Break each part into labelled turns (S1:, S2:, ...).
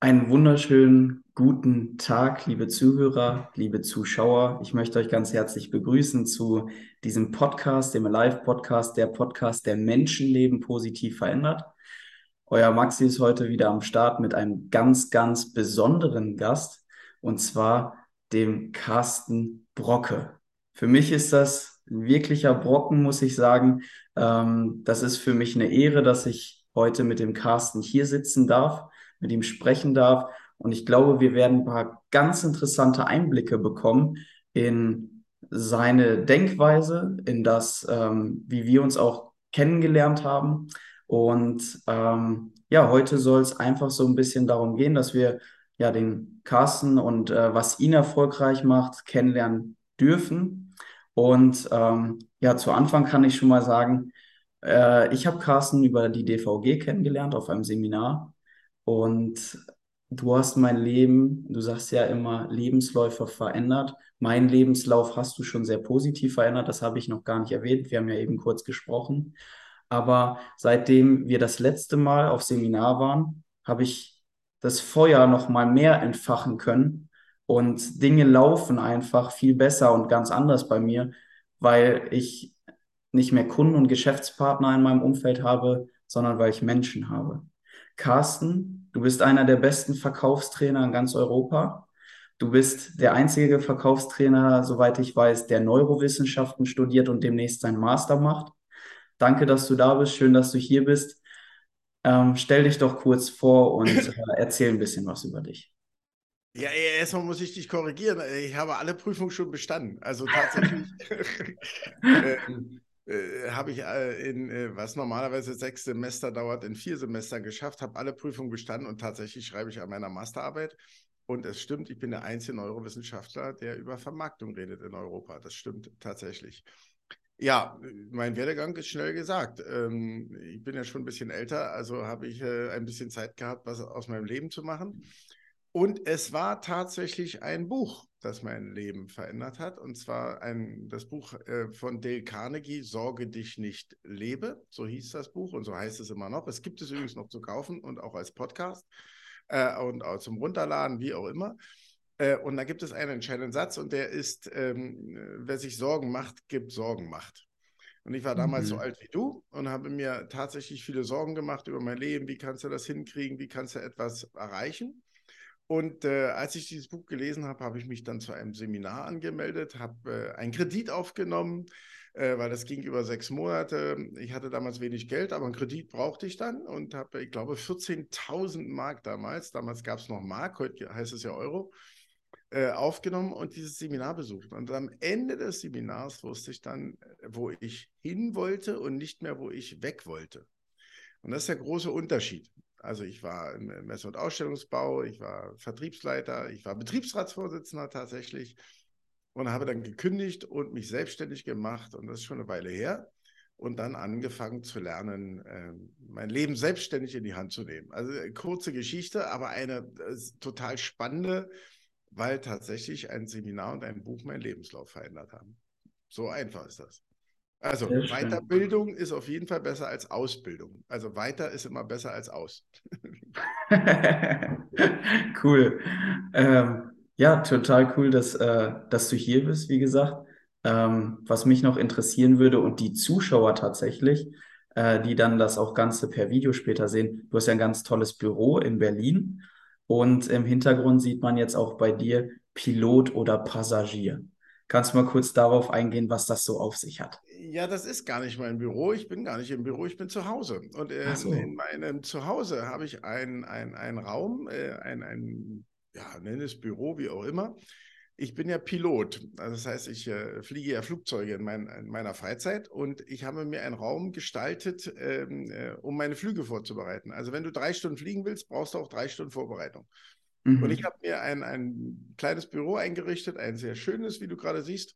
S1: Einen wunderschönen guten Tag, liebe Zuhörer, liebe Zuschauer. Ich möchte euch ganz herzlich begrüßen zu diesem Podcast, dem Live-Podcast, der Podcast, der Menschenleben positiv verändert. Euer Maxi ist heute wieder am Start mit einem ganz, ganz besonderen Gast und zwar dem Carsten Brocke. Für mich ist das ein wirklicher Brocken, muss ich sagen. Ähm, das ist für mich eine Ehre, dass ich heute mit dem Carsten hier sitzen darf mit ihm sprechen darf. Und ich glaube, wir werden ein paar ganz interessante Einblicke bekommen in seine Denkweise, in das, ähm, wie wir uns auch kennengelernt haben. Und ähm, ja, heute soll es einfach so ein bisschen darum gehen, dass wir ja den Carsten und äh, was ihn erfolgreich macht, kennenlernen dürfen. Und ähm, ja, zu Anfang kann ich schon mal sagen, äh, ich habe Carsten über die DVG kennengelernt auf einem Seminar und du hast mein Leben, du sagst ja immer, Lebensläufe verändert. Mein Lebenslauf hast du schon sehr positiv verändert. Das habe ich noch gar nicht erwähnt. Wir haben ja eben kurz gesprochen. Aber seitdem wir das letzte Mal auf Seminar waren, habe ich das Feuer noch mal mehr entfachen können und Dinge laufen einfach viel besser und ganz anders bei mir, weil ich nicht mehr Kunden und Geschäftspartner in meinem Umfeld habe, sondern weil ich Menschen habe. Carsten Du bist einer der besten Verkaufstrainer in ganz Europa. Du bist der einzige Verkaufstrainer, soweit ich weiß, der Neurowissenschaften studiert und demnächst seinen Master macht. Danke, dass du da bist. Schön, dass du hier bist. Ähm, stell dich doch kurz vor und äh, erzähl ein bisschen was über dich.
S2: Ja, erstmal muss ich dich korrigieren. Ich habe alle Prüfungen schon bestanden. Also tatsächlich. ähm, äh, habe ich äh, in, äh, was normalerweise sechs Semester dauert, in vier Semestern geschafft, habe alle Prüfungen bestanden und tatsächlich schreibe ich an meiner Masterarbeit. Und es stimmt, ich bin der einzige Neurowissenschaftler, der über Vermarktung redet in Europa. Das stimmt tatsächlich. Ja, mein Werdegang ist schnell gesagt. Ähm, ich bin ja schon ein bisschen älter, also habe ich äh, ein bisschen Zeit gehabt, was aus meinem Leben zu machen. Und es war tatsächlich ein Buch, das mein Leben verändert hat. Und zwar ein, das Buch äh, von Dale Carnegie, Sorge dich nicht, lebe. So hieß das Buch und so heißt es immer noch. Es gibt es übrigens noch zu kaufen und auch als Podcast äh, und auch zum Runterladen, wie auch immer. Äh, und da gibt es einen entscheidenden Satz und der ist, ähm, wer sich Sorgen macht, gibt Sorgen macht. Und ich war damals mhm. so alt wie du und habe mir tatsächlich viele Sorgen gemacht über mein Leben. Wie kannst du das hinkriegen? Wie kannst du etwas erreichen? Und äh, als ich dieses Buch gelesen habe, habe ich mich dann zu einem Seminar angemeldet, habe äh, einen Kredit aufgenommen, äh, weil das ging über sechs Monate. Ich hatte damals wenig Geld, aber einen Kredit brauchte ich dann und habe, ich glaube, 14.000 Mark damals, damals gab es noch Mark, heute heißt es ja Euro, äh, aufgenommen und dieses Seminar besucht. Und am Ende des Seminars wusste ich dann, wo ich hin wollte und nicht mehr, wo ich weg wollte. Und das ist der große Unterschied. Also ich war im Messe- und Ausstellungsbau, ich war Vertriebsleiter, ich war Betriebsratsvorsitzender tatsächlich und habe dann gekündigt und mich selbstständig gemacht und das ist schon eine Weile her und dann angefangen zu lernen, äh, mein Leben selbstständig in die Hand zu nehmen. Also äh, kurze Geschichte, aber eine äh, total spannende, weil tatsächlich ein Seminar und ein Buch meinen Lebenslauf verändert haben. So einfach ist das. Also Weiterbildung ist auf jeden Fall besser als Ausbildung. Also weiter ist immer besser als aus.
S1: cool. Ähm, ja, total cool, dass, äh, dass du hier bist, wie gesagt. Ähm, was mich noch interessieren würde und die Zuschauer tatsächlich, äh, die dann das auch Ganze per Video später sehen. Du hast ja ein ganz tolles Büro in Berlin und im Hintergrund sieht man jetzt auch bei dir Pilot oder Passagier. Kannst du mal kurz darauf eingehen, was das so auf sich hat?
S2: Ja, das ist gar nicht mein Büro. Ich bin gar nicht im Büro, ich bin zu Hause. Und äh, so. in meinem Zuhause habe ich einen ein Raum, äh, ein, ein, ja, nenne es Büro, wie auch immer. Ich bin ja Pilot. Also das heißt, ich äh, fliege ja Flugzeuge in, mein, in, meiner Freizeit und ich habe mir einen Raum gestaltet, ähm, äh, um meine Flüge vorzubereiten. Also wenn du drei Stunden fliegen willst, brauchst du auch drei Stunden Vorbereitung. Mhm. Und ich habe mir ein, ein kleines Büro eingerichtet, ein sehr schönes, wie du gerade siehst,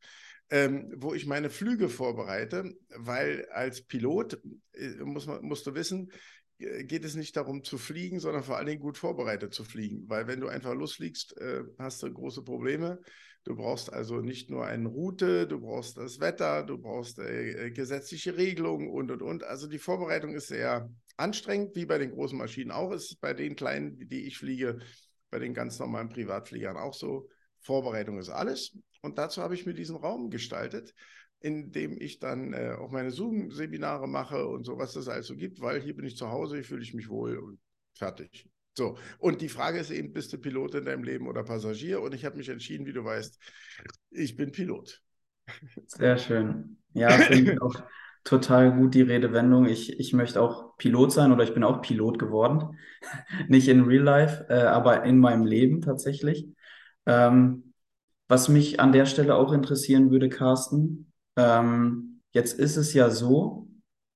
S2: ähm, wo ich meine Flüge vorbereite, weil als Pilot äh, muss man, musst du wissen, äh, geht es nicht darum zu fliegen, sondern vor allen Dingen gut vorbereitet zu fliegen. Weil wenn du einfach losfliegst, äh, hast du große Probleme, Du brauchst also nicht nur eine Route, du brauchst das Wetter, du brauchst äh, gesetzliche Regelungen und, und, und. Also die Vorbereitung ist sehr anstrengend, wie bei den großen Maschinen auch ist, bei den kleinen, die ich fliege, bei den ganz normalen Privatfliegern auch so. Vorbereitung ist alles. Und dazu habe ich mir diesen Raum gestaltet, in dem ich dann äh, auch meine Zoom-Seminare mache und so, was es also gibt, weil hier bin ich zu Hause, hier fühle ich mich wohl und fertig. So, und die Frage ist eben, bist du Pilot in deinem Leben oder Passagier? Und ich habe mich entschieden, wie du weißt, ich bin Pilot.
S1: Sehr schön. Ja, finde ich auch total gut die Redewendung. Ich, ich möchte auch Pilot sein oder ich bin auch Pilot geworden. Nicht in Real Life, äh, aber in meinem Leben tatsächlich. Ähm, was mich an der Stelle auch interessieren würde, Carsten, ähm, jetzt ist es ja so,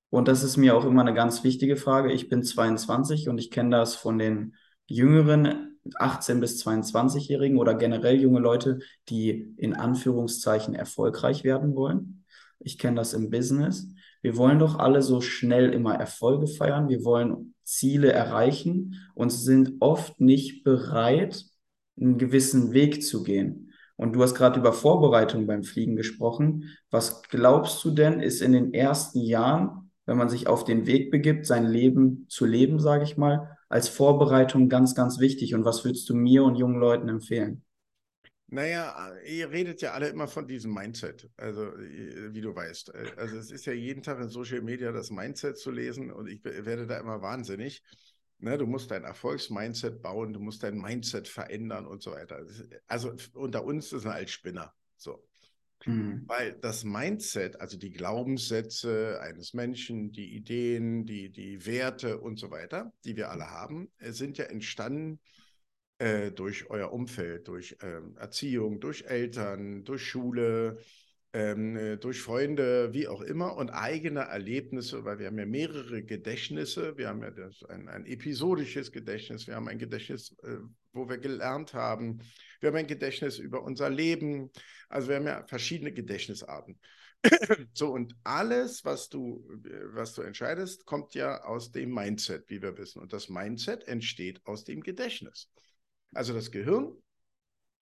S1: und das ist mir auch immer eine ganz wichtige Frage. Ich bin 22 und ich kenne das von den jüngeren 18 bis 22-Jährigen oder generell junge Leute, die in Anführungszeichen erfolgreich werden wollen. Ich kenne das im Business. Wir wollen doch alle so schnell immer Erfolge feiern. Wir wollen Ziele erreichen und sind oft nicht bereit, einen gewissen Weg zu gehen. Und du hast gerade über Vorbereitung beim Fliegen gesprochen. Was glaubst du denn, ist in den ersten Jahren, wenn man sich auf den Weg begibt, sein Leben zu leben, sage ich mal, als Vorbereitung ganz, ganz wichtig? Und was würdest du mir und jungen Leuten empfehlen?
S2: Naja, ihr redet ja alle immer von diesem Mindset, also wie du weißt. Also es ist ja jeden Tag in Social Media das Mindset zu lesen und ich werde da immer wahnsinnig. Ne, du musst dein Erfolgsmindset bauen, du musst dein Mindset verändern und so weiter. Also unter uns ist ein Altspinner. So. Mhm. Weil das Mindset, also die Glaubenssätze eines Menschen, die Ideen, die, die Werte und so weiter, die wir alle haben, äh, sind ja entstanden äh, durch euer Umfeld, durch ähm, Erziehung, durch Eltern, durch Schule, ähm, äh, durch Freunde, wie auch immer, und eigene Erlebnisse, weil wir haben ja mehrere Gedächtnisse. Wir haben ja das, ein, ein episodisches Gedächtnis, wir haben ein Gedächtnis, äh, wo wir gelernt haben, wir haben ein Gedächtnis über unser Leben. Also wir haben ja verschiedene Gedächtnisarten. so, und alles, was du, was du entscheidest, kommt ja aus dem Mindset, wie wir wissen. Und das Mindset entsteht aus dem Gedächtnis. Also das Gehirn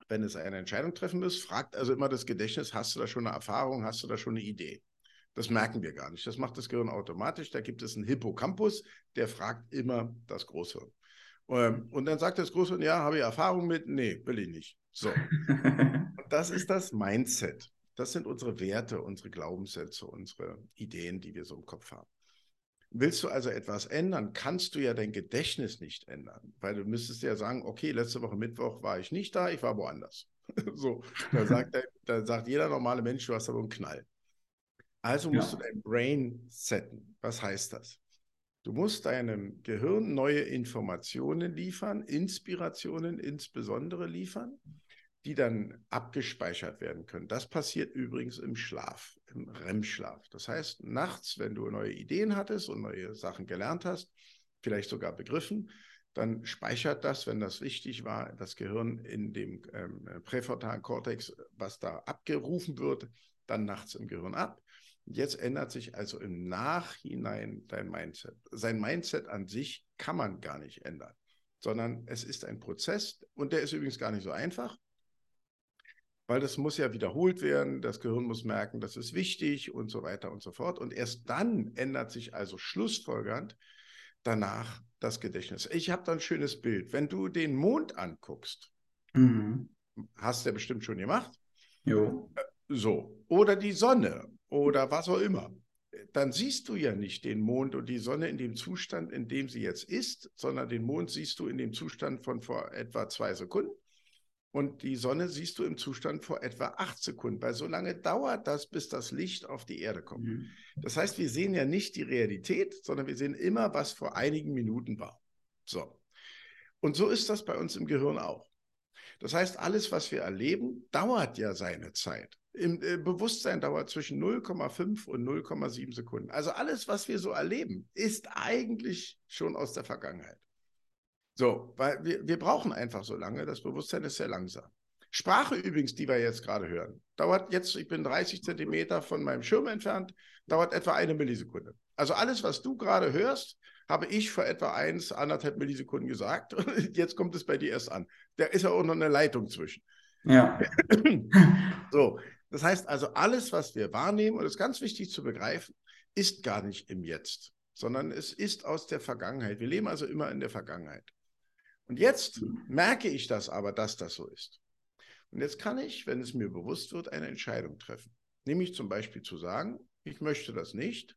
S2: wenn es eine Entscheidung treffen muss, fragt also immer das Gedächtnis, hast du da schon eine Erfahrung, hast du da schon eine Idee? Das merken wir gar nicht. Das macht das Gehirn automatisch. Da gibt es einen Hippocampus, der fragt immer das Großhirn. Ähm, und dann sagt das Großhirn, ja, habe ich Erfahrung mit? Nee, will ich nicht. So. Und das ist das Mindset. Das sind unsere Werte, unsere Glaubenssätze, unsere Ideen, die wir so im Kopf haben. Willst du also etwas ändern, kannst du ja dein Gedächtnis nicht ändern, weil du müsstest ja sagen, okay, letzte Woche Mittwoch war ich nicht da, ich war woanders. so, da sagt, da sagt jeder normale Mensch, du hast aber einen Knall. Also musst ja. du dein Brain setten. Was heißt das? Du musst deinem Gehirn neue Informationen liefern, Inspirationen insbesondere liefern, die dann abgespeichert werden können. Das passiert übrigens im Schlaf, im REM-Schlaf. Das heißt, nachts, wenn du neue Ideen hattest und neue Sachen gelernt hast, vielleicht sogar begriffen, dann speichert das, wenn das wichtig war, das Gehirn in dem ähm, präfrontalen Kortex, was da abgerufen wird, dann nachts im Gehirn ab. Jetzt ändert sich also im Nachhinein dein Mindset. Sein Mindset an sich kann man gar nicht ändern, sondern es ist ein Prozess und der ist übrigens gar nicht so einfach weil das muss ja wiederholt werden, das Gehirn muss merken, das ist wichtig und so weiter und so fort. Und erst dann ändert sich also schlussfolgernd danach das Gedächtnis. Ich habe da ein schönes Bild. Wenn du den Mond anguckst, mhm. hast du ja bestimmt schon gemacht.
S1: Jo.
S2: Äh, so. Oder die Sonne oder was auch immer. Dann siehst du ja nicht den Mond und die Sonne in dem Zustand, in dem sie jetzt ist, sondern den Mond siehst du in dem Zustand von vor etwa zwei Sekunden. Und die Sonne siehst du im Zustand vor etwa acht Sekunden, weil so lange dauert das, bis das Licht auf die Erde kommt. Mhm. Das heißt, wir sehen ja nicht die Realität, sondern wir sehen immer, was vor einigen Minuten war. So. Und so ist das bei uns im Gehirn auch. Das heißt, alles, was wir erleben, dauert ja seine Zeit. Im äh, Bewusstsein dauert zwischen 0,5 und 0,7 Sekunden. Also alles, was wir so erleben, ist eigentlich schon aus der Vergangenheit. So, weil wir, wir brauchen einfach so lange, das Bewusstsein ist sehr langsam. Sprache übrigens, die wir jetzt gerade hören, dauert jetzt, ich bin 30 Zentimeter von meinem Schirm entfernt, dauert etwa eine Millisekunde. Also alles, was du gerade hörst, habe ich vor etwa eins, anderthalb Millisekunden gesagt. Und jetzt kommt es bei dir erst an. Da ist ja auch noch eine Leitung zwischen.
S1: Ja.
S2: so, das heißt also, alles, was wir wahrnehmen, und das ist ganz wichtig zu begreifen, ist gar nicht im Jetzt, sondern es ist aus der Vergangenheit. Wir leben also immer in der Vergangenheit. Und jetzt merke ich das aber, dass das so ist. Und jetzt kann ich, wenn es mir bewusst wird, eine Entscheidung treffen. Nämlich zum Beispiel zu sagen, ich möchte das nicht,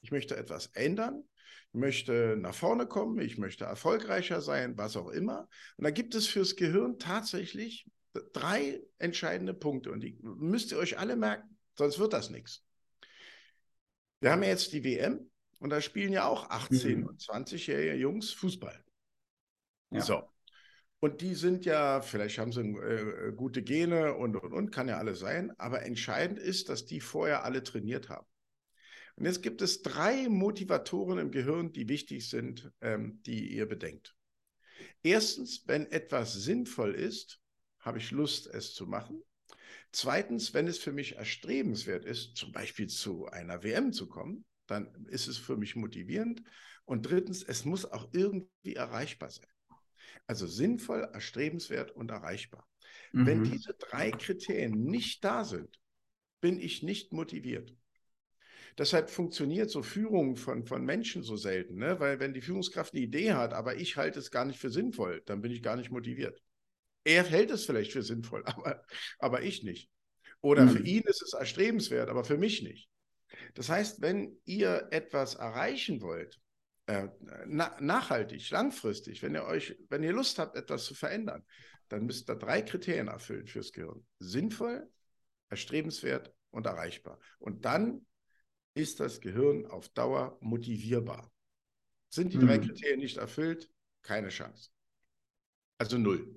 S2: ich möchte etwas ändern, ich möchte nach vorne kommen, ich möchte erfolgreicher sein, was auch immer. Und da gibt es fürs Gehirn tatsächlich drei entscheidende Punkte und die müsst ihr euch alle merken, sonst wird das nichts. Wir haben ja jetzt die WM und da spielen ja auch 18- mhm. und 20-jährige Jungs Fußball. Ja. So. Und die sind ja, vielleicht haben sie äh, gute Gene und, und, und, kann ja alles sein, aber entscheidend ist, dass die vorher alle trainiert haben. Und jetzt gibt es drei Motivatoren im Gehirn, die wichtig sind, ähm, die ihr bedenkt. Erstens, wenn etwas sinnvoll ist, habe ich Lust, es zu machen. Zweitens, wenn es für mich erstrebenswert ist, zum Beispiel zu einer WM zu kommen, dann ist es für mich motivierend. Und drittens, es muss auch irgendwie erreichbar sein. Also sinnvoll, erstrebenswert und erreichbar. Mhm. Wenn diese drei Kriterien nicht da sind, bin ich nicht motiviert. Deshalb funktioniert so Führung von, von Menschen so selten, ne? weil wenn die Führungskraft eine Idee hat, aber ich halte es gar nicht für sinnvoll, dann bin ich gar nicht motiviert. Er hält es vielleicht für sinnvoll, aber, aber ich nicht. Oder mhm. für ihn ist es erstrebenswert, aber für mich nicht. Das heißt, wenn ihr etwas erreichen wollt, äh, na, nachhaltig, langfristig, wenn ihr euch, wenn ihr Lust habt, etwas zu verändern, dann müsst ihr drei Kriterien erfüllen fürs Gehirn. Sinnvoll, erstrebenswert und erreichbar. Und dann ist das Gehirn auf Dauer motivierbar. Sind die mhm. drei Kriterien nicht erfüllt? Keine Chance. Also null.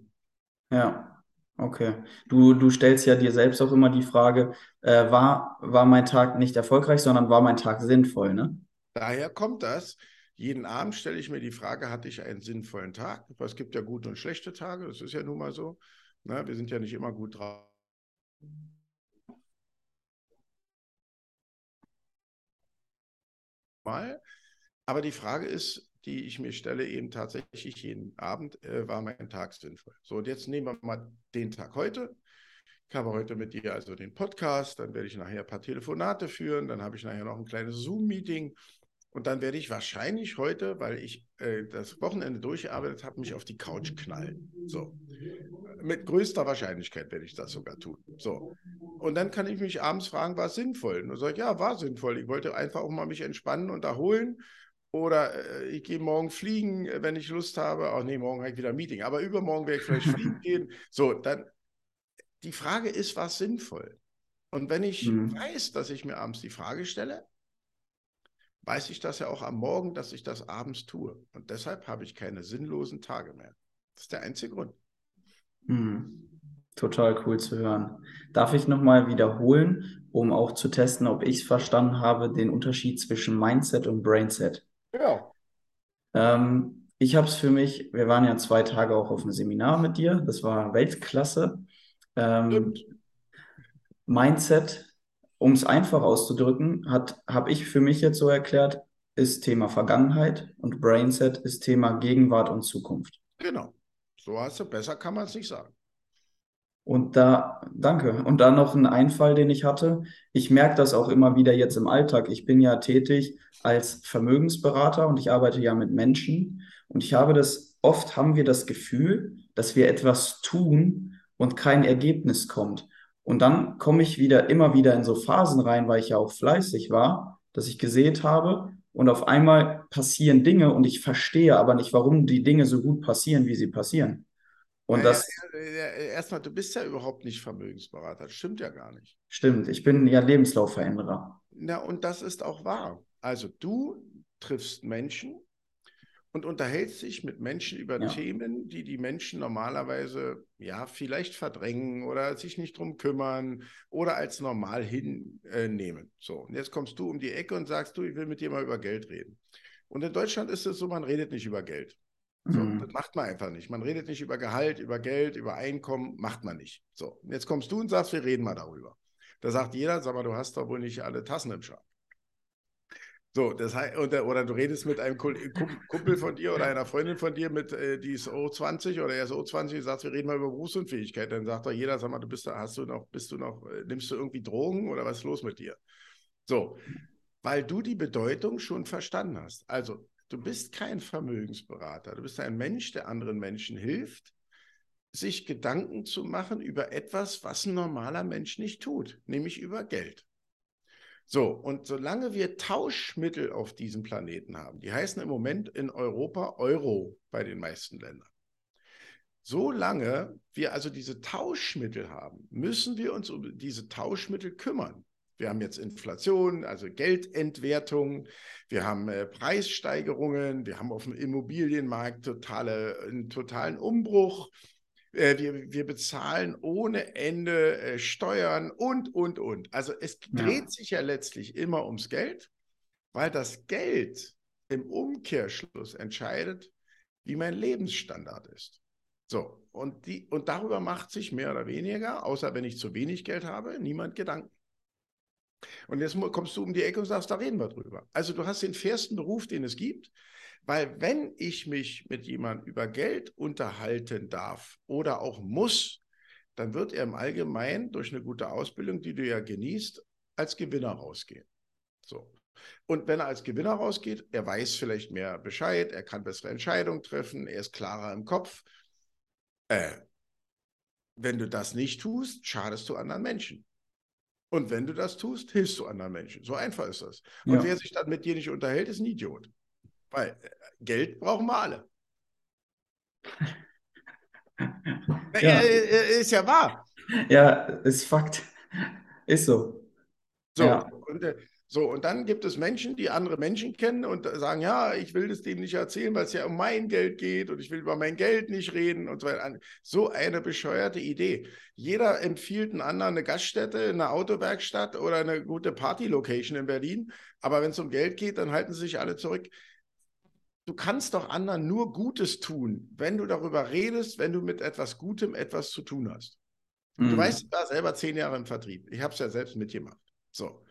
S1: Ja, okay. Du, du stellst ja dir selbst auch immer die Frage, äh, war, war mein Tag nicht erfolgreich, sondern war mein Tag sinnvoll, ne?
S2: Daher kommt das. Jeden Abend stelle ich mir die Frage, hatte ich einen sinnvollen Tag? Es gibt ja gute und schlechte Tage, das ist ja nun mal so. Ne? Wir sind ja nicht immer gut drauf. Mal. Aber die Frage ist, die ich mir stelle, eben tatsächlich jeden Abend, äh, war mein Tag sinnvoll. So, und jetzt nehmen wir mal den Tag heute. Ich habe heute mit dir also den Podcast, dann werde ich nachher ein paar Telefonate führen, dann habe ich nachher noch ein kleines Zoom-Meeting und dann werde ich wahrscheinlich heute, weil ich äh, das Wochenende durchgearbeitet habe, mich auf die Couch knallen. So. Mit größter Wahrscheinlichkeit werde ich das sogar tun. So. Und dann kann ich mich abends fragen, war es sinnvoll? Und dann sage ich, ja, war sinnvoll. Ich wollte einfach auch mal mich entspannen und erholen oder äh, ich gehe morgen fliegen, äh, wenn ich Lust habe. Ach nee, morgen habe ich wieder ein Meeting. Aber übermorgen werde ich vielleicht fliegen gehen. So, dann die Frage ist, was sinnvoll? Und wenn ich mhm. weiß, dass ich mir abends die Frage stelle, weiß ich das ja auch am Morgen, dass ich das abends tue. Und deshalb habe ich keine sinnlosen Tage mehr. Das ist der einzige Grund.
S1: Mhm. Total cool zu hören. Darf ich nochmal wiederholen, um auch zu testen, ob ich es verstanden habe, den Unterschied zwischen Mindset und Brainset?
S2: Ja.
S1: Ähm, ich habe es für mich, wir waren ja zwei Tage auch auf einem Seminar mit dir, das war Weltklasse. Ähm, Mindset, um es einfach auszudrücken, habe ich für mich jetzt so erklärt, ist Thema Vergangenheit und Brainset ist Thema Gegenwart und Zukunft.
S2: Genau. So hast du, besser kann man es nicht sagen.
S1: Und da, danke. Und dann noch ein Einfall, den ich hatte. Ich merke das auch immer wieder jetzt im Alltag. Ich bin ja tätig als Vermögensberater und ich arbeite ja mit Menschen. Und ich habe das, oft haben wir das Gefühl, dass wir etwas tun und kein Ergebnis kommt. Und dann komme ich wieder, immer wieder in so Phasen rein, weil ich ja auch fleißig war, dass ich gesät habe. Und auf einmal passieren Dinge und ich verstehe aber nicht, warum die Dinge so gut passieren, wie sie passieren. Und naja, das.
S2: Erstmal, du bist ja überhaupt nicht Vermögensberater. Das stimmt ja gar nicht.
S1: Stimmt, ich bin ja Lebenslaufveränderer.
S2: Na, und das ist auch wahr. Also du triffst Menschen und unterhältst dich mit Menschen über ja. Themen, die die Menschen normalerweise ja vielleicht verdrängen oder sich nicht drum kümmern oder als normal hinnehmen. So, und jetzt kommst du um die Ecke und sagst du, ich will mit dir mal über Geld reden. Und in Deutschland ist es so, man redet nicht über Geld. So, mhm. Das macht man einfach nicht. Man redet nicht über Gehalt, über Geld, über Einkommen, macht man nicht. So, jetzt kommst du und sagst, wir reden mal darüber. Da sagt jeder, sag mal, du hast doch wohl nicht alle Tassen im Schrank. So, das heißt, oder, oder du redest mit einem Kumpel von dir oder einer Freundin von dir, mit, äh, die ist O20 oder er ist O20 und sagst, wir reden mal über Berufsunfähigkeit. Dann sagt doch jeder, sag mal, du bist hast du noch, bist du noch, äh, nimmst du irgendwie Drogen oder was ist los mit dir? So, weil du die Bedeutung schon verstanden hast. Also, du bist kein Vermögensberater, du bist ein Mensch, der anderen Menschen hilft, sich Gedanken zu machen über etwas, was ein normaler Mensch nicht tut, nämlich über Geld. So, und solange wir Tauschmittel auf diesem Planeten haben, die heißen im Moment in Europa Euro bei den meisten Ländern. Solange wir also diese Tauschmittel haben, müssen wir uns um diese Tauschmittel kümmern. Wir haben jetzt Inflation, also Geldentwertung, wir haben äh, Preissteigerungen, wir haben auf dem Immobilienmarkt totale, einen totalen Umbruch. Äh, wir, wir bezahlen ohne Ende äh, Steuern und, und, und. Also es dreht ja. sich ja letztlich immer ums Geld, weil das Geld im Umkehrschluss entscheidet, wie mein Lebensstandard ist. So, und, die, und darüber macht sich mehr oder weniger, außer wenn ich zu wenig Geld habe, niemand Gedanken. Und jetzt kommst du um die Ecke und sagst, da reden wir drüber. Also du hast den fairsten Beruf, den es gibt. Weil wenn ich mich mit jemandem über Geld unterhalten darf oder auch muss, dann wird er im Allgemeinen durch eine gute Ausbildung, die du ja genießt, als Gewinner rausgehen. So. Und wenn er als Gewinner rausgeht, er weiß vielleicht mehr Bescheid, er kann bessere Entscheidungen treffen, er ist klarer im Kopf. Äh, wenn du das nicht tust, schadest du anderen Menschen. Und wenn du das tust, hilfst du anderen Menschen. So einfach ist das. Und ja. wer sich dann mit dir nicht unterhält, ist ein Idiot. Weil äh, Geld brauchen wir alle. ja. Ist ja wahr.
S1: Ja, ist Fakt. Ist so.
S2: So, ja. und, äh, so, und dann gibt es Menschen, die andere Menschen kennen und sagen, ja, ich will das dem nicht erzählen, weil es ja um mein Geld geht und ich will über mein Geld nicht reden und so weiter. So eine bescheuerte Idee. Jeder empfiehlt einen anderen eine Gaststätte, eine Autowerkstatt oder eine gute Party-Location in Berlin. Aber wenn es um Geld geht, dann halten sie sich alle zurück du kannst doch anderen nur Gutes tun, wenn du darüber redest, wenn du mit etwas Gutem etwas zu tun hast. Mhm. Du weißt, ich war selber zehn Jahre im Vertrieb. Ich habe es ja selbst mitgemacht. So.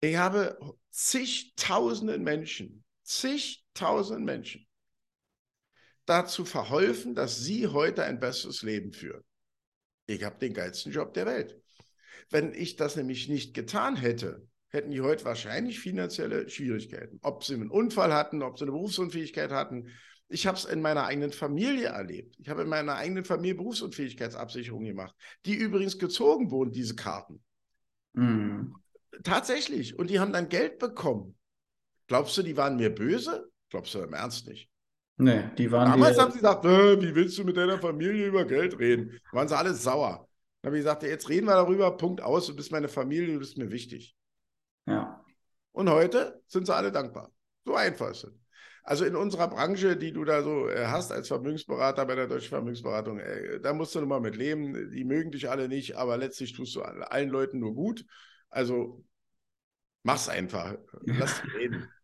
S2: Ich habe zigtausenden Menschen, zigtausenden Menschen dazu verholfen, dass sie heute ein besseres Leben führen. Ich habe den geilsten Job der Welt. Wenn ich das nämlich nicht getan hätte, hätten die heute wahrscheinlich finanzielle Schwierigkeiten. Ob sie einen Unfall hatten, ob sie eine Berufsunfähigkeit hatten. Ich habe es in meiner eigenen Familie erlebt. Ich habe in meiner eigenen Familie Berufsunfähigkeitsabsicherung gemacht, die übrigens gezogen wurden, diese Karten. Mhm. Tatsächlich. Und die haben dann Geld bekommen. Glaubst du, die waren mir böse? Glaubst du im Ernst nicht?
S1: Nee, die waren.
S2: Damals die, haben sie gesagt, äh, wie willst du mit deiner Familie über Geld reden? Da waren sie alle sauer. Dann habe ich gesagt, jetzt reden wir darüber, Punkt aus, du bist meine Familie, du bist mir wichtig. Und heute sind sie alle dankbar. So einfach ist es. Also in unserer Branche, die du da so äh, hast als Vermögensberater bei der Deutschen Vermögensberatung, äh, da musst du nun mal mit leben. Die mögen dich alle nicht, aber letztlich tust du allen Leuten nur gut. Also mach's einfach. Lass sie reden.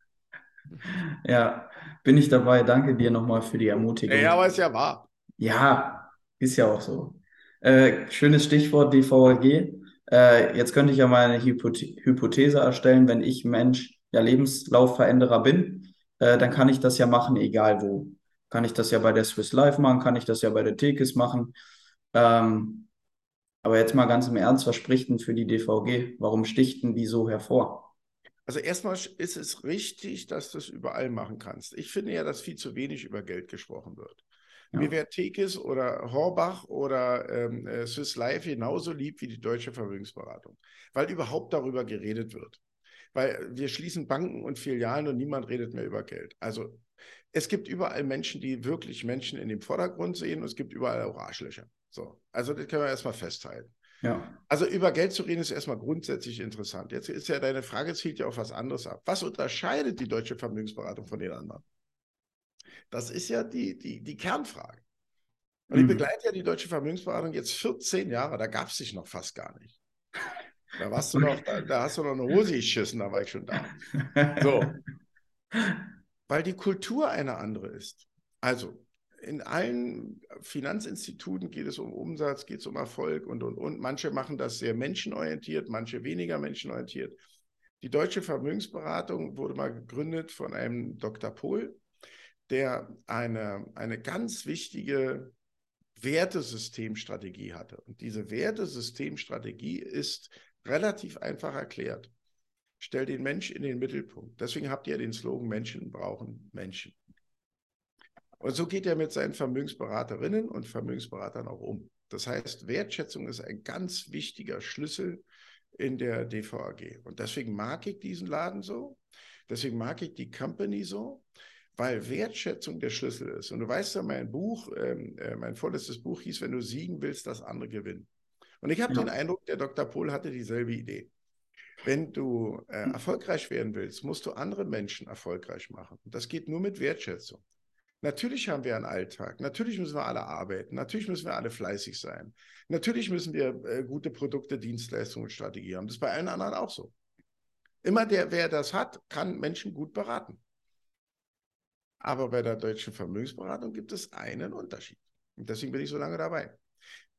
S1: Ja, bin ich dabei. Danke dir nochmal für die Ermutigung.
S2: Ja, aber ist ja wahr.
S1: Ja, ist ja auch so. Äh, schönes Stichwort DVG. Äh, jetzt könnte ich ja mal eine Hypothese erstellen, wenn ich Mensch, ja Lebenslaufveränderer bin, äh, dann kann ich das ja machen, egal wo. Kann ich das ja bei der Swiss Life machen, kann ich das ja bei der Tekis machen. Ähm, aber jetzt mal ganz im Ernst, was spricht denn für die DVG? Warum sticht denn die so hervor?
S2: Also erstmal ist es richtig, dass du es überall machen kannst. Ich finde ja, dass viel zu wenig über Geld gesprochen wird. Ja. Mir wäre Tekis oder Horbach oder ähm, äh, Swiss Life genauso lieb wie die deutsche Vermögensberatung, weil überhaupt darüber geredet wird. Weil wir schließen Banken und Filialen und niemand redet mehr über Geld. Also es gibt überall Menschen, die wirklich Menschen in dem Vordergrund sehen und es gibt überall auch Arschlöcher. So, also das können wir erstmal festhalten.
S1: Ja.
S2: Also über Geld zu reden ist erstmal grundsätzlich interessant. Jetzt ist ja deine Frage, zielt ja auf was anderes ab. Was unterscheidet die deutsche Vermögensberatung von den anderen? Das ist ja die, die, die Kernfrage. Und ich mhm. begleite ja die deutsche Vermögensberatung jetzt 14 Jahre, da gab es dich noch fast gar nicht. Da warst du noch, da, da, hast du noch eine Hose geschissen, da war ich schon da. So. Weil die Kultur eine andere ist. Also, in allen Finanzinstituten geht es um Umsatz, geht es um Erfolg und, und, und. Manche machen das sehr menschenorientiert, manche weniger menschenorientiert. Die Deutsche Vermögensberatung wurde mal gegründet von einem Dr. Pohl, der eine, eine ganz wichtige Wertesystemstrategie hatte. Und diese Wertesystemstrategie ist relativ einfach erklärt. Stell den Mensch in den Mittelpunkt. Deswegen habt ihr den Slogan Menschen brauchen Menschen. Und so geht er mit seinen Vermögensberaterinnen und Vermögensberatern auch um. Das heißt, Wertschätzung ist ein ganz wichtiger Schlüssel in der DVAG. Und deswegen mag ich diesen Laden so. Deswegen mag ich die Company so, weil Wertschätzung der Schlüssel ist. Und du weißt ja, mein Buch, ähm, äh, mein vorletztes Buch hieß, wenn du siegen willst, das andere gewinnen. Und ich habe ja. den Eindruck, der Dr. Pohl hatte dieselbe Idee. Wenn du äh, erfolgreich werden willst, musst du andere Menschen erfolgreich machen. Und das geht nur mit Wertschätzung. Natürlich haben wir einen Alltag. Natürlich müssen wir alle arbeiten. Natürlich müssen wir alle fleißig sein. Natürlich müssen wir äh, gute Produkte, Dienstleistungen und Strategie haben. Das ist bei allen anderen auch so. Immer der, wer das hat, kann Menschen gut beraten. Aber bei der deutschen Vermögensberatung gibt es einen Unterschied. Und deswegen bin ich so lange dabei.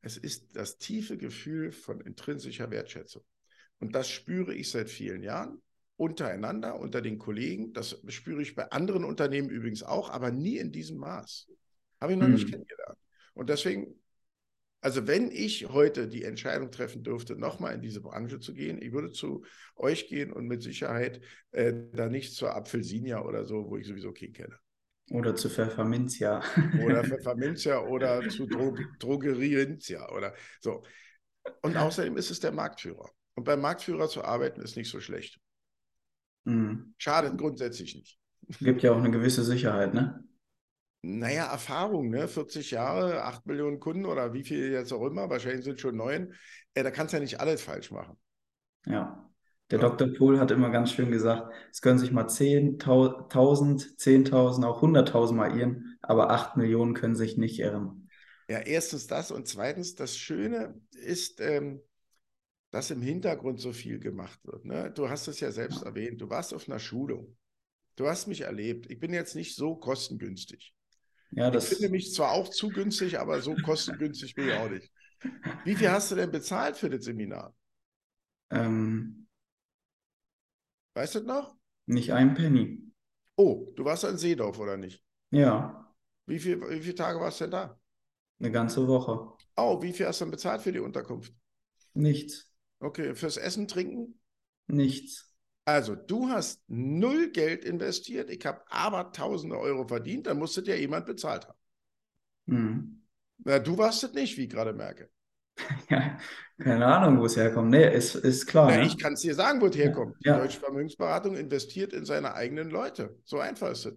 S2: Es ist das tiefe Gefühl von intrinsischer Wertschätzung. Und das spüre ich seit vielen Jahren untereinander, unter den Kollegen. Das spüre ich bei anderen Unternehmen übrigens auch, aber nie in diesem Maß. Habe ich noch hm. nicht kennengelernt. Und deswegen, also wenn ich heute die Entscheidung treffen dürfte, nochmal in diese Branche zu gehen, ich würde zu euch gehen und mit Sicherheit äh, da nicht zur Apfelsinia oder so, wo ich sowieso keinen kenne.
S1: Oder zu Pfefferminzia.
S2: oder Pfefferminzia oder zu Dro Drogerienzia oder so. Und außerdem ist es der Marktführer. Und beim Marktführer zu arbeiten ist nicht so schlecht. Mhm. Schadet grundsätzlich nicht.
S1: Gibt ja auch eine gewisse Sicherheit, ne?
S2: Naja, Erfahrung, ne? 40 Jahre, 8 Millionen Kunden oder wie viel jetzt auch immer, wahrscheinlich sind schon neun. Äh, da kannst du ja nicht alles falsch machen.
S1: Ja. Der ja. Dr. Pohl hat immer ganz schön gesagt, es können sich mal 10.000, 10.000, auch 100.000 mal irren, aber 8 Millionen können sich nicht irren.
S2: Ja, erstens das und zweitens, das Schöne ist, ähm, dass im Hintergrund so viel gemacht wird. Ne? Du hast es ja selbst ja. erwähnt, du warst auf einer Schulung. Du hast mich erlebt. Ich bin jetzt nicht so kostengünstig. Ja, ich finde mich zwar auch zu günstig, aber so kostengünstig bin ich auch nicht. Wie viel hast du denn bezahlt für das Seminar? Ähm, weißt du das noch?
S1: Nicht ein Penny.
S2: Oh, du warst in Seedorf, oder nicht?
S1: Ja.
S2: Wie, viel, wie viele Tage warst du denn da?
S1: Eine ganze Woche.
S2: Oh, wie viel hast du denn bezahlt für die Unterkunft?
S1: Nichts.
S2: Okay, fürs Essen, Trinken?
S1: Nichts.
S2: Also, du hast null Geld investiert, ich habe aber tausende Euro verdient, dann musste dir jemand bezahlt haben. Mhm. Na, du warst es nicht, wie ich gerade merke.
S1: Ja, keine Ahnung, wo es herkommt. Nee, ist, ist klar.
S2: Na, ne? Ich kann es dir sagen, wo es herkommt. Ja. Die Deutsche Vermögensberatung investiert in seine eigenen Leute. So einfach ist es.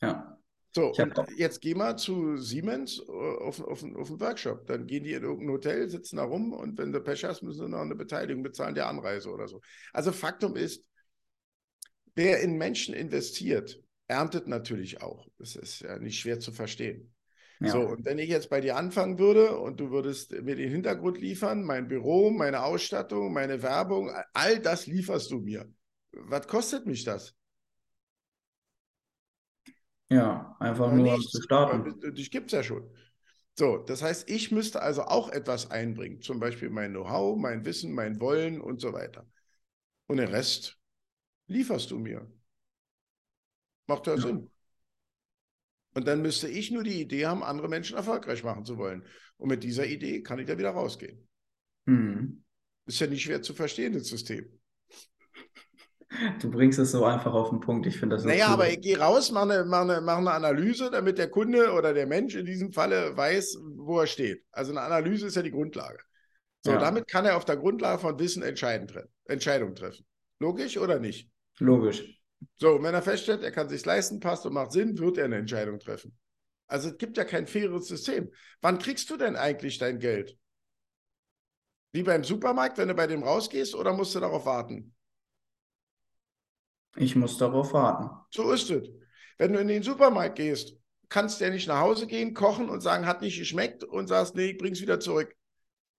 S1: Ja.
S2: So, und jetzt geh mal zu Siemens äh, auf, auf, auf einen Workshop. Dann gehen die in irgendein Hotel, sitzen da rum und wenn du Pech hast, müssen sie noch eine Beteiligung bezahlen der Anreise oder so. Also Faktum ist, wer in Menschen investiert, erntet natürlich auch. Das ist ja nicht schwer zu verstehen. Ja. So, und wenn ich jetzt bei dir anfangen würde und du würdest mir den Hintergrund liefern, mein Büro, meine Ausstattung, meine Werbung, all das lieferst du mir. Was kostet mich das?
S1: Ja, einfach nur nichts, zu starten.
S2: Dich gibt es ja schon. So, das heißt, ich müsste also auch etwas einbringen, zum Beispiel mein Know-how, mein Wissen, mein Wollen und so weiter. Und den Rest lieferst du mir. Macht ja, ja. Sinn. Und dann müsste ich nur die Idee haben, andere Menschen erfolgreich machen zu wollen. Und mit dieser Idee kann ich da wieder rausgehen. Mhm. Ist ja nicht schwer zu verstehen, das System.
S1: Du bringst es so einfach auf den Punkt. Ich finde das.
S2: Naja, cool. aber ich gehe raus, mache eine, mach eine, mach eine Analyse, damit der Kunde oder der Mensch in diesem Falle weiß, wo er steht. Also eine Analyse ist ja die Grundlage. So, ja. damit kann er auf der Grundlage von Wissen Entscheidungen treffen. Logisch oder nicht?
S1: Logisch.
S2: So, wenn er feststellt, er kann sich leisten, passt und macht Sinn, wird er eine Entscheidung treffen. Also es gibt ja kein faires System. Wann kriegst du denn eigentlich dein Geld? Wie beim Supermarkt, wenn du bei dem rausgehst, oder musst du darauf warten?
S1: Ich muss darauf warten.
S2: So ist es. Wenn du in den Supermarkt gehst, kannst du ja nicht nach Hause gehen, kochen und sagen, hat nicht geschmeckt und sagst, nee, ich bring's wieder zurück.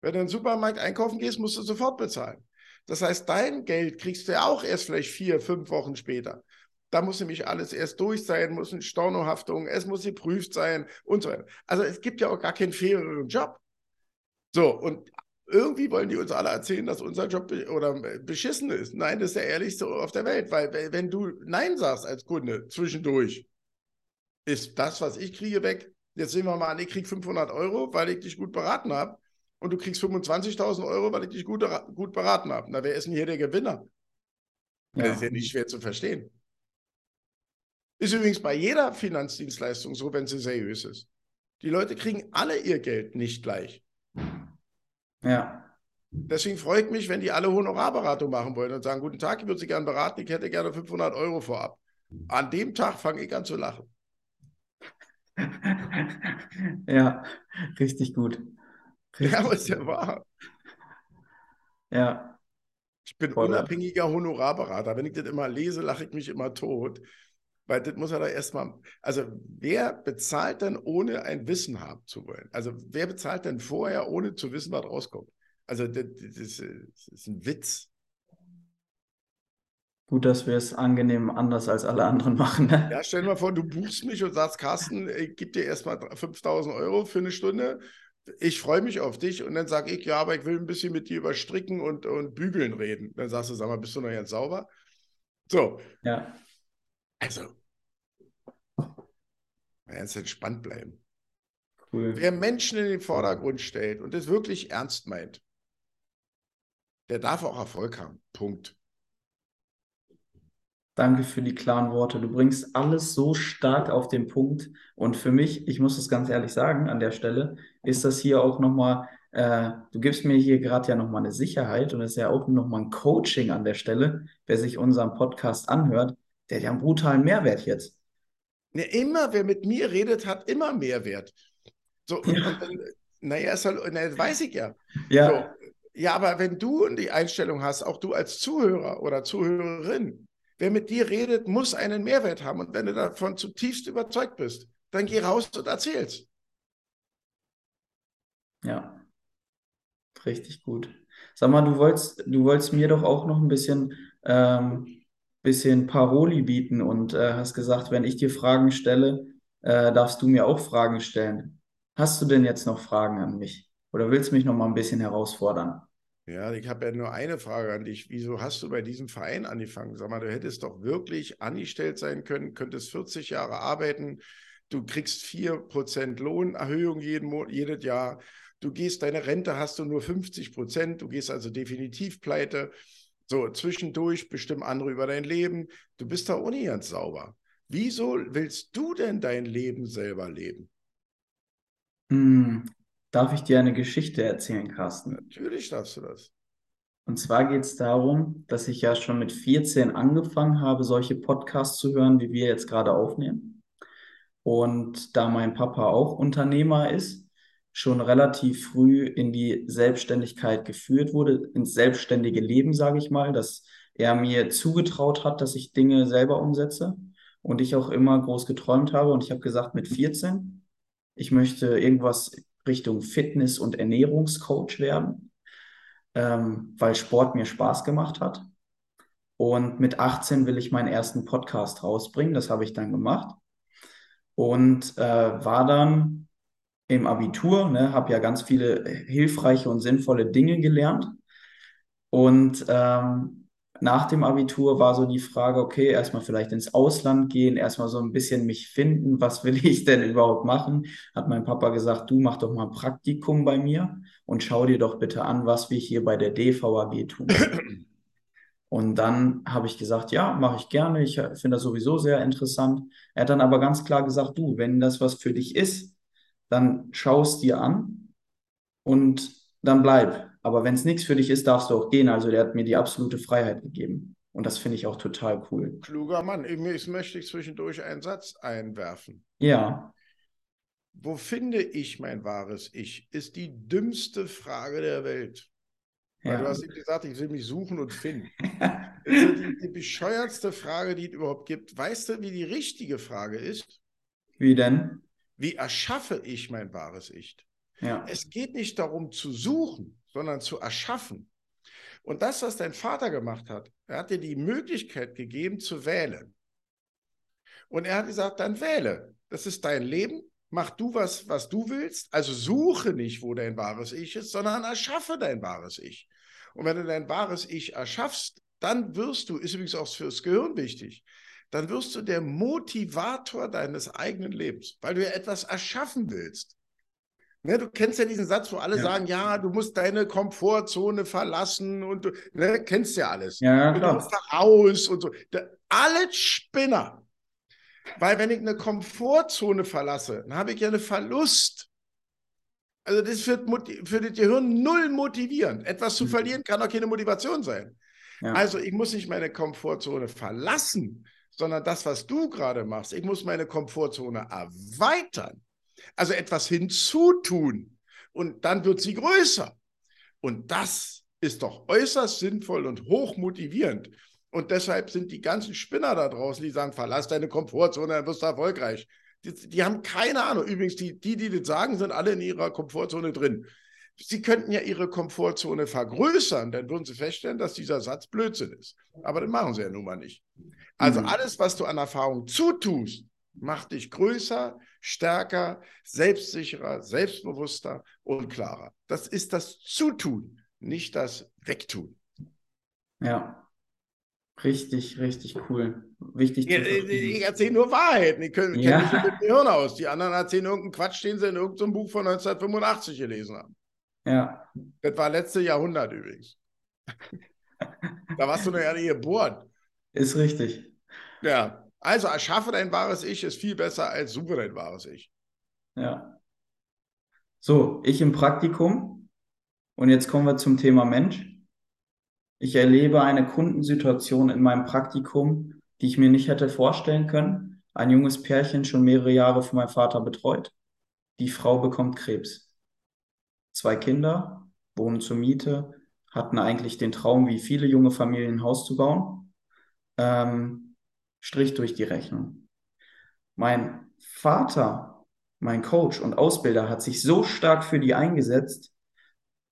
S2: Wenn du in den Supermarkt einkaufen gehst, musst du sofort bezahlen. Das heißt, dein Geld kriegst du ja auch erst vielleicht vier, fünf Wochen später. Da muss nämlich alles erst durch sein, muss eine Stornohaftung, es muss geprüft sein und so weiter. Also es gibt ja auch gar keinen faireren Job. So, und irgendwie wollen die uns alle erzählen, dass unser Job be oder beschissen ist. Nein, das ist der ehrlichste auf der Welt, weil wenn du Nein sagst als Kunde zwischendurch, ist das, was ich kriege, weg. Jetzt sehen wir mal an, ich kriege 500 Euro, weil ich dich gut beraten habe und du kriegst 25.000 Euro, weil ich dich gut, gut beraten habe. Na, wer ist denn hier der Gewinner? Ja. Das ist ja nicht schwer zu verstehen. Ist übrigens bei jeder Finanzdienstleistung so, wenn sie seriös ist. Die Leute kriegen alle ihr Geld nicht gleich.
S1: Ja.
S2: Deswegen freut mich, wenn die alle Honorarberatung machen wollen und sagen, guten Tag, ich würde Sie gerne beraten, ich hätte gerne 500 Euro vorab. An dem Tag fange ich an zu lachen.
S1: ja, richtig gut.
S2: Ja, ist ja wahr.
S1: Ja.
S2: Ich bin Voll unabhängiger Honorarberater. Wenn ich das immer lese, lache ich mich immer tot. Weil das muss er da erstmal. Also, wer bezahlt denn, ohne ein Wissen haben zu wollen? Also, wer bezahlt denn vorher, ohne zu wissen, was rauskommt? Also, das, das, das ist ein Witz.
S1: Gut, dass wir es angenehm anders als alle anderen machen. Ne?
S2: Ja, stell dir mal vor, du buchst mich und sagst, Carsten, ich gebe dir erstmal 5000 Euro für eine Stunde. Ich freue mich auf dich. Und dann sage ich, ja, aber ich will ein bisschen mit dir über Stricken und, und Bügeln reden. Dann sagst du, sag mal, bist du noch ganz sauber? So.
S1: Ja.
S2: Also, ganz entspannt bleiben.
S1: Cool.
S2: Wer Menschen in den Vordergrund stellt und das wirklich ernst meint, der darf auch Erfolg haben. Punkt.
S1: Danke für die klaren Worte. Du bringst alles so stark auf den Punkt. Und für mich, ich muss es ganz ehrlich sagen, an der Stelle, ist das hier auch nochmal, äh, du gibst mir hier gerade ja nochmal eine Sicherheit und es ist ja auch nochmal ein Coaching an der Stelle. Wer sich unseren Podcast anhört, der hat ja einen brutalen Mehrwert jetzt.
S2: Ja, immer, wer mit mir redet, hat immer Mehrwert. So, ja. naja, ist halt, na, weiß ich ja.
S1: Ja.
S2: So, ja, aber wenn du die Einstellung hast, auch du als Zuhörer oder Zuhörerin, wer mit dir redet, muss einen Mehrwert haben. Und wenn du davon zutiefst überzeugt bist, dann geh raus und erzähl's.
S1: Ja, richtig gut. Sag mal, du wolltest, du wolltest mir doch auch noch ein bisschen ähm, bisschen Paroli bieten und äh, hast gesagt, wenn ich dir Fragen stelle, äh, darfst du mir auch Fragen stellen. Hast du denn jetzt noch Fragen an mich? Oder willst du mich noch mal ein bisschen herausfordern?
S2: Ja, ich habe ja nur eine Frage an dich. Wieso hast du bei diesem Verein angefangen? Sag mal, du hättest doch wirklich angestellt sein können, könntest 40 Jahre arbeiten, du kriegst 4% Lohnerhöhung jeden jedes Jahr, du gehst, deine Rente hast du nur 50 Prozent, du gehst also definitiv pleite. So, zwischendurch bestimmen andere über dein Leben. Du bist da ohne ganz sauber. Wieso willst du denn dein Leben selber leben?
S1: Darf ich dir eine Geschichte erzählen, Carsten?
S2: Natürlich darfst du das.
S1: Und zwar geht es darum, dass ich ja schon mit 14 angefangen habe, solche Podcasts zu hören, wie wir jetzt gerade aufnehmen. Und da mein Papa auch Unternehmer ist, schon relativ früh in die Selbstständigkeit geführt wurde, ins selbstständige Leben, sage ich mal, dass er mir zugetraut hat, dass ich Dinge selber umsetze und ich auch immer groß geträumt habe. Und ich habe gesagt, mit 14, ich möchte irgendwas Richtung Fitness- und Ernährungscoach werden, ähm, weil Sport mir Spaß gemacht hat. Und mit 18 will ich meinen ersten Podcast rausbringen. Das habe ich dann gemacht. Und äh, war dann im Abitur, ne, habe ja ganz viele hilfreiche und sinnvolle Dinge gelernt. Und ähm, nach dem Abitur war so die Frage, okay, erstmal vielleicht ins Ausland gehen, erstmal so ein bisschen mich finden, was will ich denn überhaupt machen? Hat mein Papa gesagt, du mach doch mal ein Praktikum bei mir und schau dir doch bitte an, was wir hier bei der DVAG tun. Und dann habe ich gesagt, ja, mache ich gerne, ich finde das sowieso sehr interessant. Er hat dann aber ganz klar gesagt, du, wenn das was für dich ist, dann schau es dir an und dann bleib. Aber wenn es nichts für dich ist, darfst du auch gehen. Also der hat mir die absolute Freiheit gegeben. Und das finde ich auch total cool.
S2: Kluger Mann. Ich möchte zwischendurch einen Satz einwerfen.
S1: Ja.
S2: Wo finde ich mein wahres Ich? Ist die dümmste Frage der Welt. Weil ja. du hast gesagt, ich will mich suchen und finden. also die, die bescheuertste Frage, die es überhaupt gibt. Weißt du, wie die richtige Frage ist?
S1: Wie denn?
S2: Wie erschaffe ich mein wahres Ich?
S1: Ja.
S2: Es geht nicht darum zu suchen, sondern zu erschaffen. Und das, was dein Vater gemacht hat, er hat dir die Möglichkeit gegeben zu wählen. Und er hat gesagt, dann wähle. Das ist dein Leben, mach du was, was du willst. Also suche nicht, wo dein wahres Ich ist, sondern erschaffe dein wahres Ich. Und wenn du dein wahres Ich erschaffst, dann wirst du, ist übrigens auch fürs Gehirn wichtig, dann wirst du der Motivator deines eigenen Lebens, weil du ja etwas erschaffen willst. Ne, du kennst ja diesen Satz, wo alle ja. sagen, ja, du musst deine Komfortzone verlassen und du ne, kennst ja alles.
S1: Ja.
S2: Du musst da raus und so. Da, alles Spinner. Weil wenn ich eine Komfortzone verlasse, dann habe ich ja einen Verlust. Also das wird für das Gehirn null motivierend. Etwas zu mhm. verlieren kann auch keine Motivation sein. Ja. Also ich muss nicht meine Komfortzone verlassen, sondern das, was du gerade machst, ich muss meine Komfortzone erweitern. Also etwas hinzutun. Und dann wird sie größer. Und das ist doch äußerst sinnvoll und hoch motivierend. Und deshalb sind die ganzen Spinner da draußen, die sagen, verlass deine Komfortzone, dann wirst du erfolgreich. Die, die haben keine Ahnung. Übrigens, die, die, die das sagen, sind alle in ihrer Komfortzone drin. Sie könnten ja ihre Komfortzone vergrößern, dann würden sie feststellen, dass dieser Satz Blödsinn ist. Aber das machen sie ja nun mal nicht. Also mhm. alles, was du an Erfahrung zutust, macht dich größer, stärker, selbstsicherer, selbstbewusster und klarer. Das ist das Zutun, nicht das Wegtun.
S1: Ja, Richtig, richtig cool. Wichtig
S2: ja, ich erzähle nur Wahrheiten. Ich kenne ja. mich mit dem Hirn aus. Die anderen erzählen irgendeinen Quatsch, den sie in irgendeinem Buch von 1985 gelesen haben.
S1: Ja.
S2: Das war letzte Jahrhundert übrigens. da warst du noch ja nicht geboren.
S1: Ist richtig.
S2: Ja. Also erschaffe dein wahres Ich ist viel besser als suche dein wahres Ich.
S1: Ja. So, ich im Praktikum. Und jetzt kommen wir zum Thema Mensch. Ich erlebe eine Kundensituation in meinem Praktikum, die ich mir nicht hätte vorstellen können. Ein junges Pärchen, schon mehrere Jahre von meinem Vater betreut. Die Frau bekommt Krebs. Zwei Kinder, wohnen zur Miete, hatten eigentlich den Traum, wie viele junge Familien ein Haus zu bauen. Ähm, Strich durch die Rechnung. Mein Vater, mein Coach und Ausbilder hat sich so stark für die eingesetzt,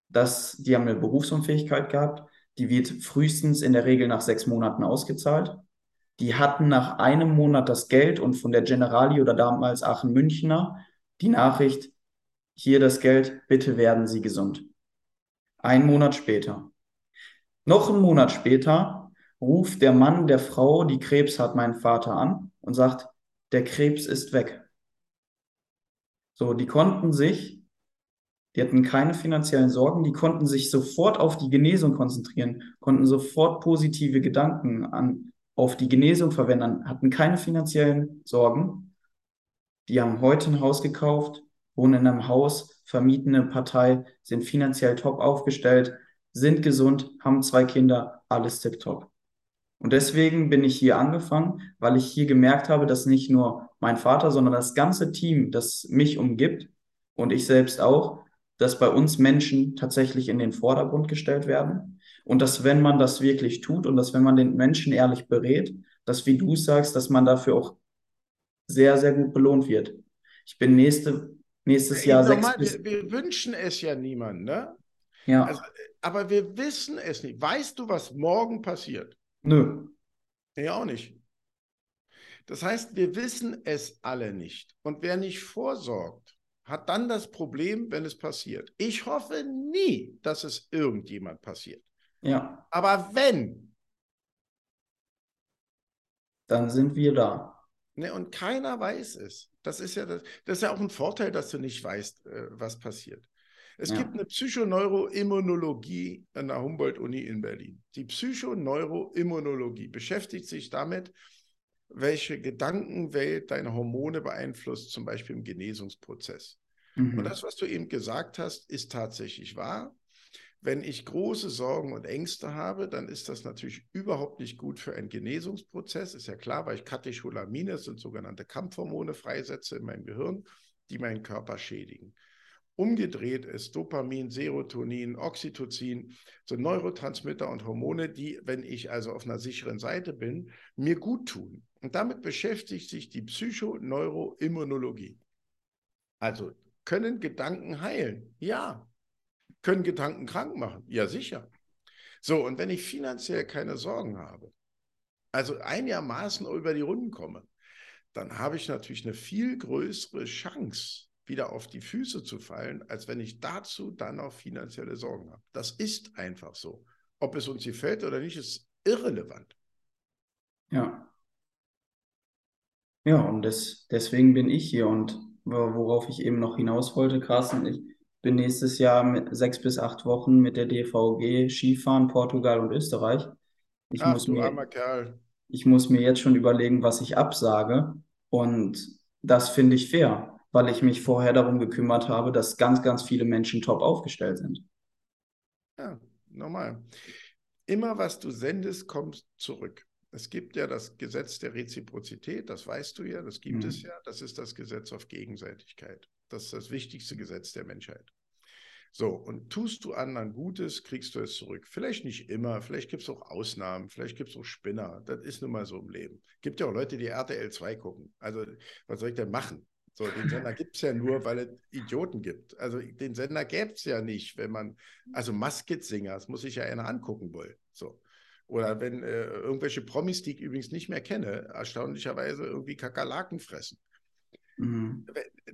S1: dass die haben eine Berufsunfähigkeit gehabt, die wird frühestens in der Regel nach sechs Monaten ausgezahlt. Die hatten nach einem Monat das Geld und von der Generali oder damals Aachen Münchner die Nachricht, hier das Geld, bitte werden Sie gesund. Ein Monat später. Noch einen Monat später ruft der Mann der Frau, die Krebs hat, meinen Vater an und sagt, der Krebs ist weg. So, die konnten sich die hatten keine finanziellen Sorgen, die konnten sich sofort auf die Genesung konzentrieren, konnten sofort positive Gedanken an, auf die Genesung verwenden, hatten keine finanziellen Sorgen. Die haben heute ein Haus gekauft, wohnen in einem Haus, vermieten eine Partei, sind finanziell top aufgestellt, sind gesund, haben zwei Kinder, alles tipptopp. Und deswegen bin ich hier angefangen, weil ich hier gemerkt habe, dass nicht nur mein Vater, sondern das ganze Team, das mich umgibt und ich selbst auch, dass bei uns Menschen tatsächlich in den Vordergrund gestellt werden und dass wenn man das wirklich tut und dass wenn man den Menschen ehrlich berät, dass wie du sagst, dass man dafür auch sehr, sehr gut belohnt wird. Ich bin nächste, nächstes Jahr
S2: sechs wir, wir, wünschen es ja niemandem, ne?
S1: Ja. Also,
S2: aber wir wissen es nicht. Weißt du, was morgen passiert?
S1: Nö.
S2: Ja, auch nicht. Das heißt, wir wissen es alle nicht. Und wer nicht vorsorgt, hat dann das Problem, wenn es passiert. Ich hoffe nie, dass es irgendjemand passiert.
S1: Ja.
S2: Aber wenn.
S1: Dann sind wir da.
S2: Ne, und keiner weiß es. Das ist ja, das, das ist ja auch ein Vorteil, dass du nicht weißt, äh, was passiert. Es ja. gibt eine Psychoneuroimmunologie an der Humboldt-Uni in Berlin. Die Psychoneuroimmunologie beschäftigt sich damit, welche Gedankenwelt deine Hormone beeinflusst, zum Beispiel im Genesungsprozess. Mhm. Und das, was du eben gesagt hast, ist tatsächlich wahr. Wenn ich große Sorgen und Ängste habe, dann ist das natürlich überhaupt nicht gut für einen Genesungsprozess. Ist ja klar, weil ich Katecholamine, das sind sogenannte Kampfhormone, freisetze in meinem Gehirn, die meinen Körper schädigen. Umgedreht ist Dopamin, Serotonin, Oxytocin, so Neurotransmitter und Hormone, die, wenn ich also auf einer sicheren Seite bin, mir gut tun. Und damit beschäftigt sich die Psychoneuroimmunologie. Also können Gedanken heilen? Ja. Können Gedanken krank machen? Ja, sicher. So, und wenn ich finanziell keine Sorgen habe, also einigermaßen über die Runden komme, dann habe ich natürlich eine viel größere Chance, wieder auf die Füße zu fallen, als wenn ich dazu dann auch finanzielle Sorgen habe. Das ist einfach so. Ob es uns gefällt oder nicht, ist irrelevant.
S1: Ja. Ja, und das, deswegen bin ich hier und worauf ich eben noch hinaus wollte, Carsten, ich bin nächstes Jahr mit sechs bis acht Wochen mit der DVG Skifahren, Portugal und Österreich. Ich
S2: Ach,
S1: muss mir,
S2: armer Kerl.
S1: ich muss mir jetzt schon überlegen, was ich absage. Und das finde ich fair, weil ich mich vorher darum gekümmert habe, dass ganz, ganz viele Menschen top aufgestellt sind.
S2: Ja, normal. Immer was du sendest, kommt zurück. Es gibt ja das Gesetz der Reziprozität, das weißt du ja, das gibt
S1: Mhm.
S2: es ja. Das ist das Gesetz auf Gegenseitigkeit. Das ist das wichtigste Gesetz der Menschheit. So, und tust du anderen Gutes, kriegst du es zurück. Vielleicht nicht immer, vielleicht gibt es auch Ausnahmen, vielleicht gibt es auch Spinner. Das ist nun mal so im Leben. Gibt ja auch Leute, die RTL 2 gucken. Also, was soll ich denn machen? So, den Sender gibt es ja nur, weil es Idioten gibt. Also, den Sender gäbe es ja nicht, wenn man, also Masked-Singer, das muss sich ja einer angucken wollen. So. Oder wenn äh, irgendwelche Promis, die ich übrigens nicht mehr kenne, erstaunlicherweise irgendwie Kakerlaken fressen.
S1: Mhm.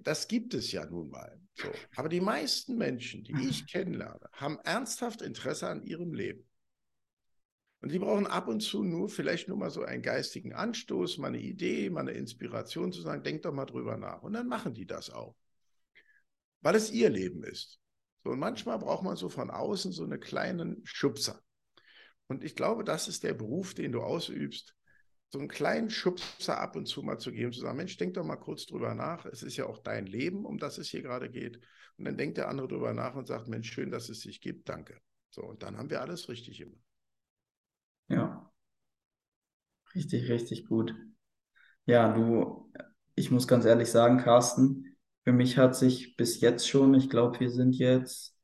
S2: Das gibt es ja nun mal. So. Aber die meisten Menschen, die ich kennenlerne, haben ernsthaft Interesse an ihrem Leben. Und die brauchen ab und zu nur vielleicht nur mal so einen geistigen Anstoß, mal eine Idee, mal eine Inspiration zu sagen, denk doch mal drüber nach. Und dann machen die das auch. Weil es ihr Leben ist. So, und manchmal braucht man so von außen so einen kleinen Schubser. Und ich glaube, das ist der Beruf, den du ausübst, so einen kleinen Schubser ab und zu mal zu geben, zu sagen, Mensch, denk doch mal kurz drüber nach. Es ist ja auch dein Leben, um das es hier gerade geht. Und dann denkt der andere drüber nach und sagt, Mensch, schön, dass es dich gibt, danke. So, und dann haben wir alles richtig gemacht.
S1: Ja, richtig, richtig gut. Ja, du, ich muss ganz ehrlich sagen, Carsten, für mich hat sich bis jetzt schon, ich glaube, wir sind jetzt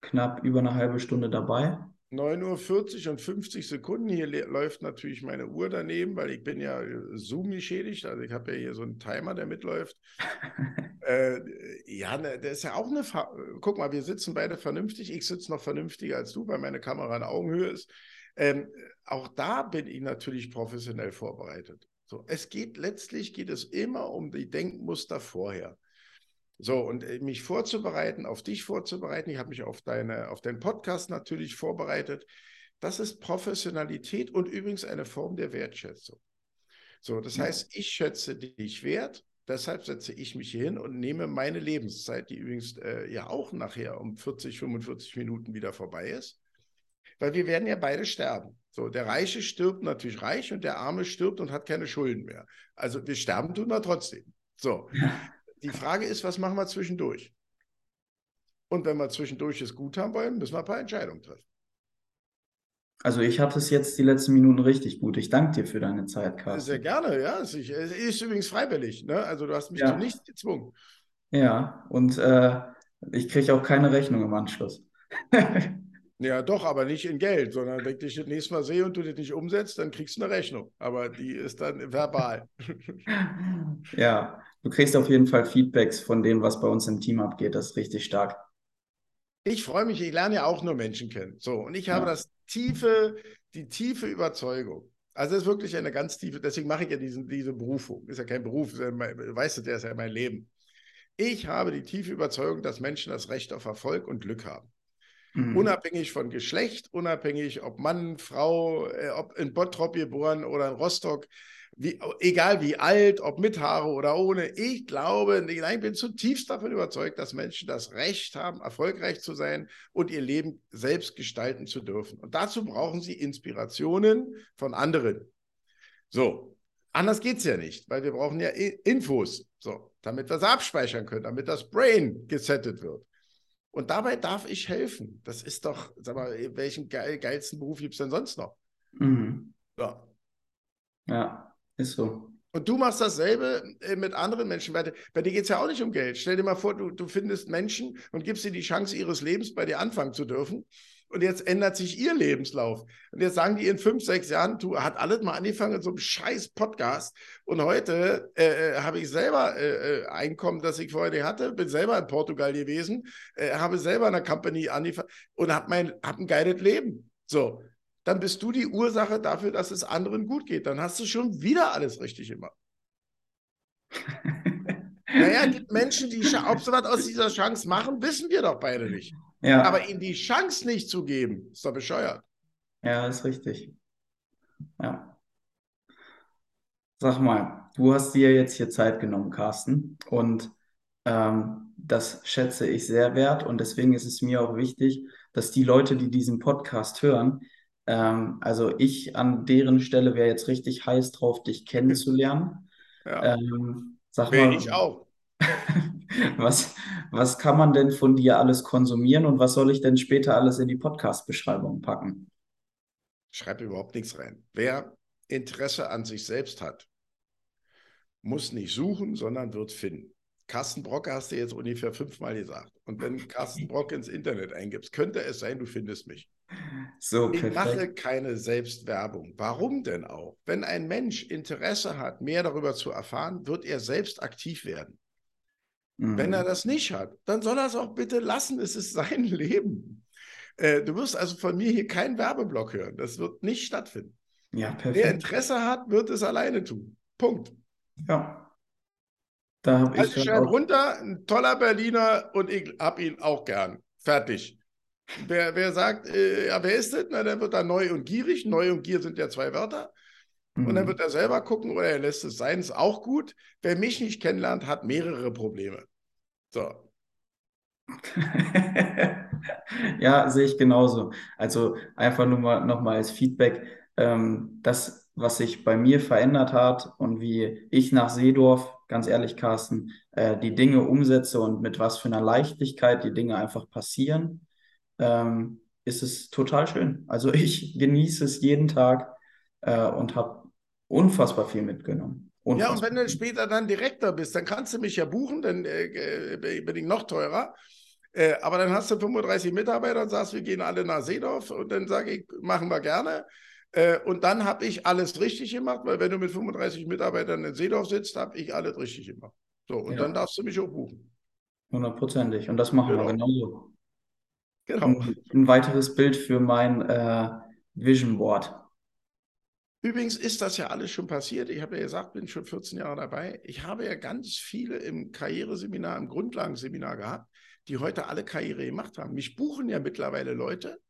S1: knapp über eine halbe Stunde dabei.
S2: 9.40 Uhr und 50 Sekunden. Hier läuft natürlich meine Uhr daneben, weil ich bin ja äh, Zoom geschädigt. Also ich habe ja hier so einen Timer, der mitläuft. äh, ja, ne, der ist ja auch eine. Fa Guck mal, wir sitzen beide vernünftig. Ich sitze noch vernünftiger als du, weil meine Kamera in Augenhöhe ist. Ähm, auch da bin ich natürlich professionell vorbereitet. So, es geht letztlich geht es immer um die Denkmuster vorher. So, und äh, mich vorzubereiten, auf dich vorzubereiten, ich habe mich auf, deine, auf deinen Podcast natürlich vorbereitet. Das ist Professionalität und übrigens eine Form der Wertschätzung. So, das
S1: Ja.
S2: heißt, ich schätze dich wert, deshalb setze ich mich hier hin und nehme meine Lebenszeit, die übrigens äh, ja auch nachher um 40, 45 Minuten wieder vorbei ist, weil wir werden ja beide sterben. So, der Reiche stirbt natürlich reich und der Arme stirbt und hat keine Schulden mehr. Also wir sterben tun wir trotzdem. So, die Frage ist, was machen wir zwischendurch? Und wenn wir zwischendurch es gut haben wollen, müssen wir ein paar Entscheidungen treffen.
S1: Also ich hatte es jetzt die letzten Minuten richtig gut. Ich danke dir für deine Zeit,
S2: Sehr
S1: Carsten.
S2: gerne, ja. Es ist, es ist übrigens freiwillig. Ne? Also du hast mich
S1: Ja.
S2: zu nichts gezwungen.
S1: Ja, und äh, ich kriege auch keine Rechnung im Anschluss.
S2: Ja, doch, aber nicht in Geld, sondern wenn ich dich das nächste Mal sehe und du das nicht umsetzt, dann kriegst du eine Rechnung. Aber die ist dann verbal.
S1: Ja, du kriegst auf jeden Fall Feedbacks von dem, was bei uns im Team abgeht. Das ist richtig stark.
S2: Ich freue mich, ich lerne ja auch nur Menschen kennen. So, und ich habe
S1: Ja.
S2: das tiefe, die tiefe Überzeugung. Also es ist wirklich eine ganz tiefe, deswegen mache ich ja diesen, diese Berufung. Ist ja kein Beruf, ist ja mein, weißt du, der ist ja mein Leben. Ich habe die tiefe Überzeugung, dass Menschen das Recht auf Erfolg und Glück haben.
S1: Mhm.
S2: Unabhängig von Geschlecht, unabhängig ob Mann, Frau, äh, ob in Bottrop geboren oder in Rostock, wie, egal wie alt, ob mit Haare oder ohne. Ich glaube, nein, ich bin zutiefst davon überzeugt, dass Menschen das Recht haben, erfolgreich zu sein und ihr Leben selbst gestalten zu dürfen. Und dazu brauchen sie Inspirationen von anderen. So, anders geht es ja nicht, weil wir brauchen ja Infos, so, damit wir sie abspeichern können, damit das Brain gesettet wird. Und dabei darf ich helfen. Das ist doch, sag mal, welchen geil, geilsten Beruf gibt es denn sonst noch?
S1: Mhm.
S2: Ja.
S1: Ja, ist so.
S2: Und du machst dasselbe äh, mit anderen Menschen. Bei, bei dir geht es ja auch nicht um Geld. Stell dir mal vor, du, du findest Menschen und gibst ihnen die Chance, ihres Lebens bei dir anfangen zu dürfen. Und jetzt ändert sich ihr Lebenslauf. Und jetzt sagen die in fünf, sechs Jahren, du hat alles mal angefangen in so einem scheiß Podcast. Und heute äh, äh, habe ich selber äh, äh, Einkommen, das ich vorher nicht hatte, bin selber in Portugal gewesen, äh, habe selber eine Company angefangen und habe mein, hab ein geiles Leben. So, dann bist du die Ursache dafür, dass es anderen gut geht. Dann hast du schon wieder alles richtig gemacht. naja, gibt Menschen, die, ob sie was aus dieser Chance machen, wissen wir doch beide nicht. Ja. Aber ihnen die Chance nicht zu geben, ist doch bescheuert.
S1: Ja, ist richtig. Ja. Sag mal, du hast dir jetzt hier Zeit genommen, Carsten, und ähm, das schätze ich sehr wert und deswegen ist es mir auch wichtig, dass die Leute, die diesen Podcast hören, ähm, also ich an deren Stelle wäre jetzt richtig heiß drauf, dich kennenzulernen.
S2: Ja. Ähm, sag mal, ich auch.
S1: was, was kann man denn von dir alles konsumieren und was soll ich denn später alles in die Podcast-Beschreibung packen?
S2: Schreib überhaupt nichts rein. Wer Interesse an sich selbst hat, muss nicht suchen, sondern wird finden. Carsten Brock hast du jetzt ungefähr fünfmal gesagt. Und wenn Carsten Brock ins Internet eingibst, könnte es sein, du findest mich. So, ich mache keine Selbstwerbung. Warum denn auch? Wenn ein Mensch Interesse hat, mehr darüber zu erfahren, wird er selbst aktiv werden. Mhm. Wenn er das nicht hat, dann soll er es auch bitte lassen. Es ist sein Leben. Äh, du wirst also von mir hier keinen Werbeblock hören. Das wird nicht stattfinden. Ja, perfekt. Wer Interesse hat, wird es alleine tun. Punkt.
S1: Ja,
S2: da habe also ich schreibe runter, ein toller Berliner und ich habe ihn auch gern. Fertig. Wer, wer sagt, äh, ja, wer ist das? Na, der wird da neu und gierig. Neu und gier sind ja zwei Wörter. Mhm. Und dann mhm. wird er selber gucken oder er lässt es sein, ist auch gut. Wer mich nicht kennenlernt, hat mehrere Probleme. So.
S1: ja, sehe ich genauso. Also einfach nur mal nochmal als Feedback, ähm, das, was sich bei mir verändert hat und wie ich nach Seedorf ganz ehrlich, Carsten, äh, die Dinge umsetze und mit was für einer Leichtigkeit die Dinge einfach passieren, ähm, ist es total schön. Also ich genieße es jeden Tag äh, und habe unfassbar viel mitgenommen.
S2: Unfassbar. Ja, und wenn du später dann Direktor bist, dann kannst du mich ja buchen, dann äh, äh bin ich noch teurer. Äh, aber dann hast du 35 Mitarbeiter und sagst, wir gehen alle nach Seedorf und dann sage ich, machen wir gerne. Äh, und dann habe ich alles richtig gemacht, weil wenn du mit 35 Mitarbeitern in Seedorf sitzt, habe ich alles richtig gemacht. So, und ja. dann darfst du mich auch buchen.
S1: Hundertprozentig. Und das machen genau. wir genauso. Genau. Ein, ein, weiteres Bild für mein äh, Vision Board.
S2: Übrigens ist das ja alles schon passiert. Ich habe ja gesagt, bin schon 14 Jahre dabei. Ich habe ja ganz viele im Karriereseminar, im Grundlagenseminar gehabt, die heute alle Karriere gemacht haben. Mich buchen ja mittlerweile Leute,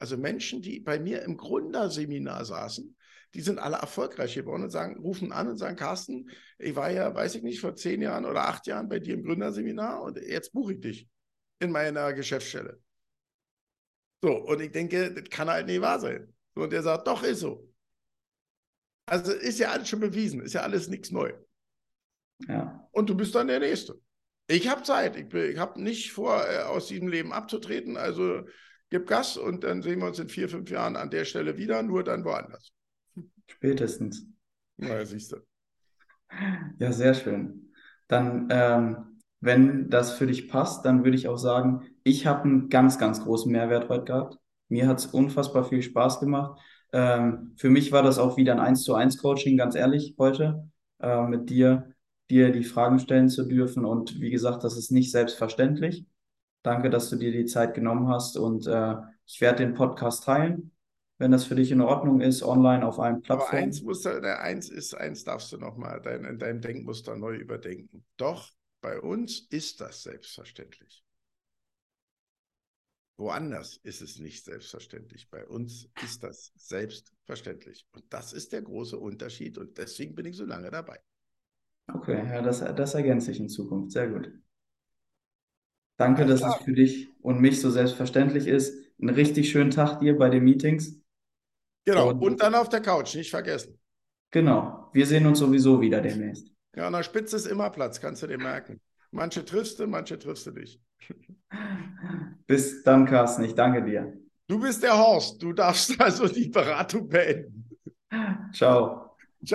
S2: also Menschen, die bei mir im Gründerseminar saßen, die sind alle erfolgreich geworden und sagen, rufen an und sagen, Carsten, ich war ja, weiß ich nicht, vor zehn Jahren oder acht Jahren bei dir im Gründerseminar und jetzt buche ich dich in meiner Geschäftsstelle. So, und ich denke, das kann halt nicht wahr sein. Und er sagt, doch, ist so. Also ist ja alles schon bewiesen, ist ja alles nichts neu. Ja. Und du bist dann der Nächste. Ich habe Zeit. Ich, ich habe nicht vor, äh, aus diesem Leben abzutreten. Also gib Gas und dann sehen wir uns in vier, fünf Jahren an der Stelle wieder, nur dann woanders.
S1: Spätestens.
S2: Na, siehst du.
S1: Ja, sehr schön. Dann, ähm, wenn das für dich passt, dann würde ich auch sagen, ich habe einen ganz, ganz großen Mehrwert heute gehabt. Mir hat es unfassbar viel Spaß gemacht. Ähm, für mich war das auch wieder ein 1 zu 1 Coaching, ganz ehrlich, heute äh, mit dir, dir die Fragen stellen zu dürfen. Und wie gesagt, das ist nicht selbstverständlich. Danke, dass du dir die Zeit genommen hast und äh, ich werde den Podcast teilen, wenn das für dich in Ordnung ist, online auf einem Plattform.
S2: Aber eins, musst du, eins ist, eins darfst du nochmal dein, in deinem Denkmuster neu überdenken. Doch bei uns ist das selbstverständlich. Woanders ist es nicht selbstverständlich. Bei uns ist das selbstverständlich. Und das ist der große Unterschied und deswegen bin ich so lange dabei.
S1: Okay, ja, das, das ergänzt sich in Zukunft. Sehr gut. Danke, dass es für dich und mich so selbstverständlich ist. Einen richtig schönen Tag dir bei den Meetings.
S2: Genau, und, und dann auf der Couch, nicht vergessen.
S1: Genau, wir sehen uns sowieso wieder demnächst.
S2: Ja, an der Spitze ist immer Platz, kannst du dir merken. Manche triffst du, manche triffst du nicht.
S1: Bis dann, Carsten, ich danke dir.
S2: Du bist der Horst, du darfst also die Beratung beenden.
S1: Ciao.